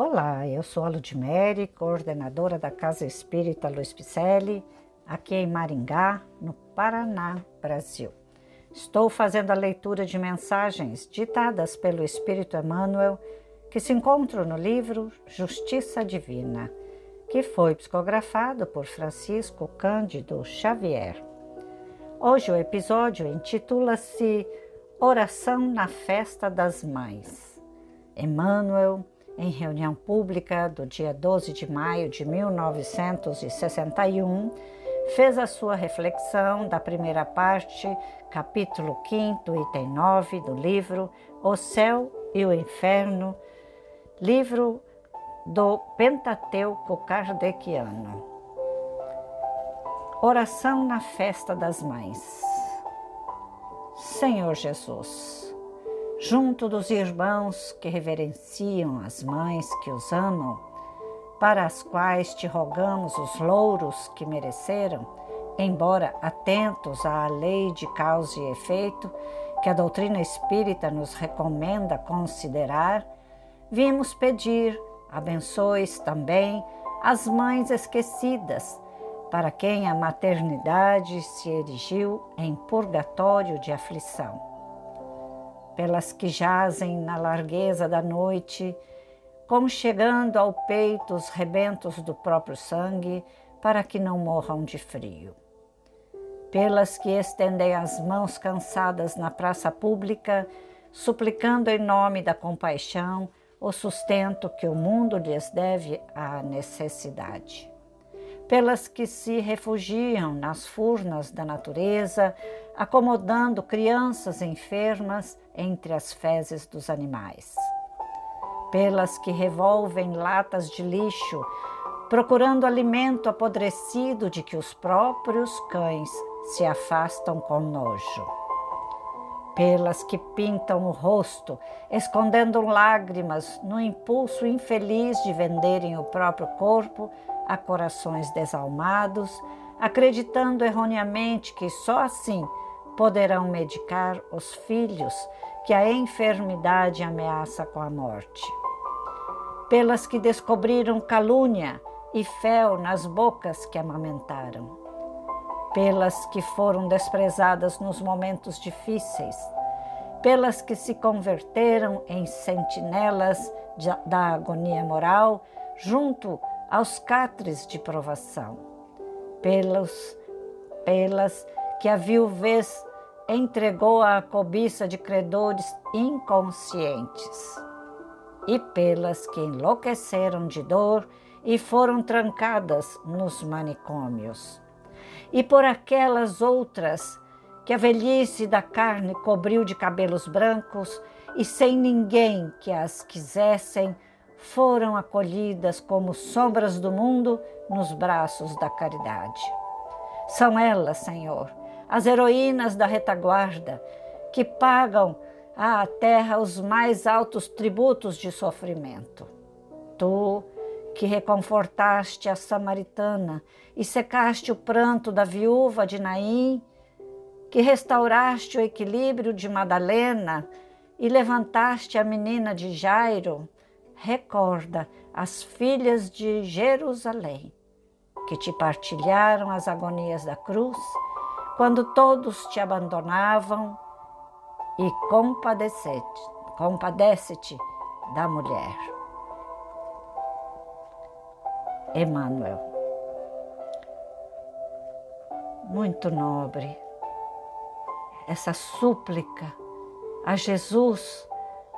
Olá, eu sou a Ludmere, coordenadora da Casa Espírita Luiz Picelli, aqui em Maringá, no Paraná, Brasil. Estou fazendo a leitura de mensagens ditadas pelo Espírito Emmanuel que se encontram no livro Justiça Divina, que foi psicografado por Francisco Cândido Xavier. Hoje o episódio intitula-se Oração na Festa das Mães. Emmanuel em reunião pública do dia 12 de maio de 1961, fez a sua reflexão da primeira parte, capítulo 5, item 9 do livro O Céu e o Inferno, livro do Pentateuco Kardeciano. Oração na Festa das Mães. Senhor Jesus, junto dos irmãos que reverenciam as mães que os amam, para as quais te rogamos os louros que mereceram, embora atentos à lei de causa e efeito que a doutrina espírita nos recomenda considerar, vimos pedir, abençoes também as mães esquecidas, para quem a maternidade se erigiu em purgatório de aflição pelas que jazem na largueza da noite, como chegando ao peito os rebentos do próprio sangue, para que não morram de frio. Pelas que estendem as mãos cansadas na praça pública, suplicando em nome da compaixão o sustento que o mundo lhes deve à necessidade pelas que se refugiam nas furnas da natureza, acomodando crianças enfermas entre as fezes dos animais. Pelas que revolvem latas de lixo, procurando alimento apodrecido de que os próprios cães se afastam com nojo. Pelas que pintam o rosto, escondendo lágrimas no impulso infeliz de venderem o próprio corpo a corações desalmados, acreditando erroneamente que só assim poderão medicar os filhos que a enfermidade ameaça com a morte. Pelas que descobriram calúnia e fel nas bocas que amamentaram. Pelas que foram desprezadas nos momentos difíceis. Pelas que se converteram em sentinelas da agonia moral junto aos catres de provação, pelos, pelas que a viuvez entregou à cobiça de credores inconscientes, e pelas que enlouqueceram de dor e foram trancadas nos manicômios, e por aquelas outras que a velhice da carne cobriu de cabelos brancos e sem ninguém que as quisessem foram acolhidas como sombras do mundo nos braços da caridade. São elas, Senhor, as heroínas da retaguarda, que pagam à terra os mais altos tributos de sofrimento. Tu, que reconfortaste a samaritana e secaste o pranto da viúva de Naim, que restauraste o equilíbrio de Madalena e levantaste a menina de Jairo, recorda as filhas de Jerusalém, que te partilharam as agonias da cruz, quando todos te abandonavam, e compadece-te compadece da mulher. Emmanuel. Muito nobre essa súplica a Jesus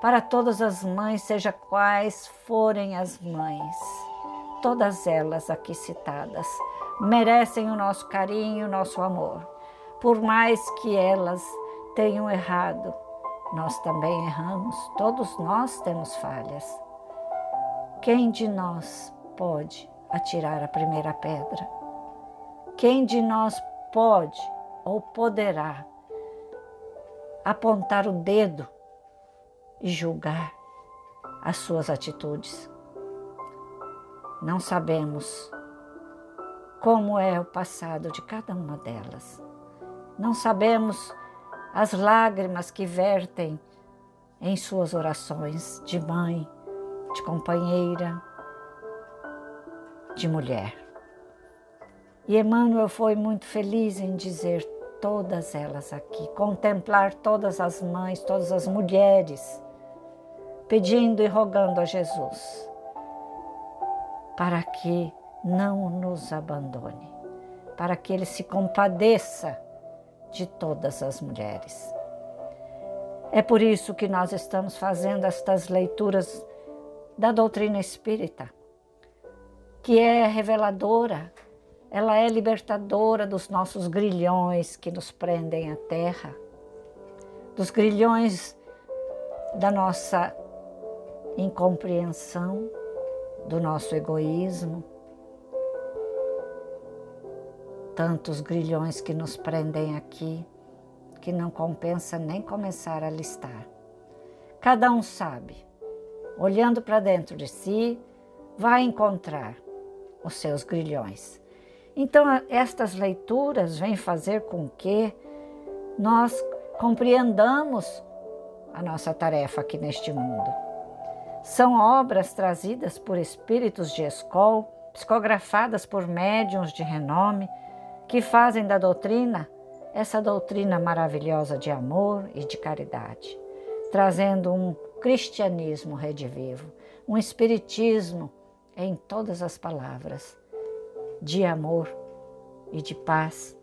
para todas as mães, seja quais forem as mães. Todas elas aqui citadas merecem o nosso carinho, o nosso amor. Por mais que elas tenham errado, nós também erramos, todos nós temos falhas. Quem de nós pode atirar a primeira pedra? Quem de nós pode ou poderá apontar o dedo e julgar as suas atitudes. Não sabemos como é o passado de cada uma delas. Não sabemos as lágrimas que vertem em suas orações de mãe de companheira, de mulher. E Emmanuel foi muito feliz em dizer todas elas aqui, contemplar todas as mães, todas as mulheres, pedindo e rogando a Jesus para que não nos abandone, para que Ele se compadeça de todas as mulheres. É por isso que nós estamos fazendo estas leituras da doutrina espírita, que é reveladora, ela é libertadora dos nossos grilhões que nos prendem à terra, dos grilhões da nossa incompreensão, do nosso egoísmo, tantos grilhões que nos prendem aqui que não compensa nem começar a listar. Cada um sabe, olhando para dentro de si, vai encontrar os seus grilhões. Então, estas leituras vêm fazer com que nós compreendamos a nossa tarefa aqui neste mundo. São obras trazidas por espíritos de escola, psicografadas por médiuns de renome, que fazem da doutrina essa doutrina maravilhosa de amor e de caridade, trazendo um cristianismo redivivo, um espiritismo em todas as palavras, de amor e de paz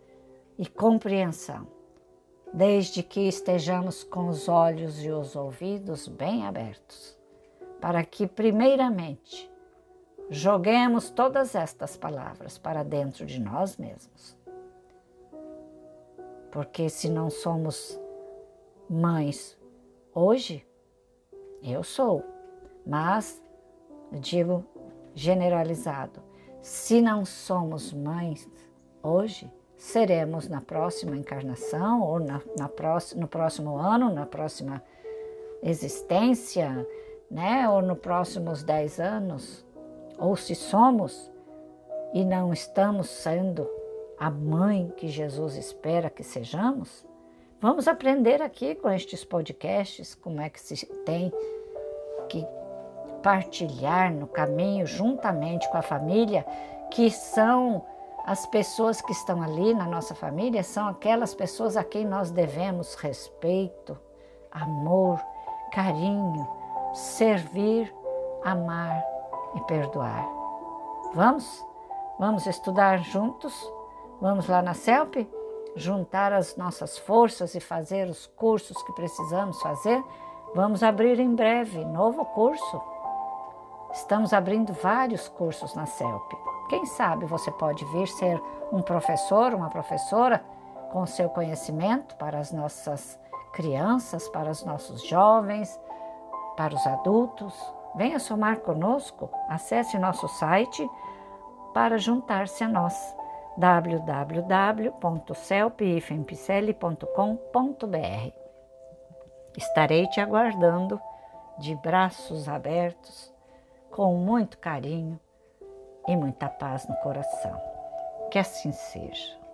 e compreensão, desde que estejamos com os olhos e os ouvidos bem abertos, para que, primeiramente, joguemos todas estas palavras para dentro de nós mesmos. Porque se não somos mães hoje, eu sou, mas digo generalizado, se não somos mães hoje, seremos na próxima encarnação ou na, na no próximo ano, na próxima existência, né? ou nos próximos dez anos, ou se somos e não estamos sendo a mãe que Jesus espera que sejamos? Vamos aprender aqui com estes podcasts como é que se tem que partilhar no caminho juntamente com a família, que são as pessoas que estão ali na nossa família, são aquelas pessoas a quem nós devemos respeito, amor, carinho, servir, amar e perdoar. Vamos? Vamos estudar juntos? Vamos lá na CELP juntar as nossas forças e fazer os cursos que precisamos fazer? Vamos abrir em breve novo curso. Estamos abrindo vários cursos na CELP. Quem sabe você pode vir ser um professor, uma professora com seu conhecimento para as nossas crianças, para os nossos jovens, para os adultos. Venha somar conosco, acesse nosso site para juntar-se a nós www.celpifempicele.com.br. Estarei te aguardando de braços abertos, com muito carinho e muita paz no coração. Que assim seja.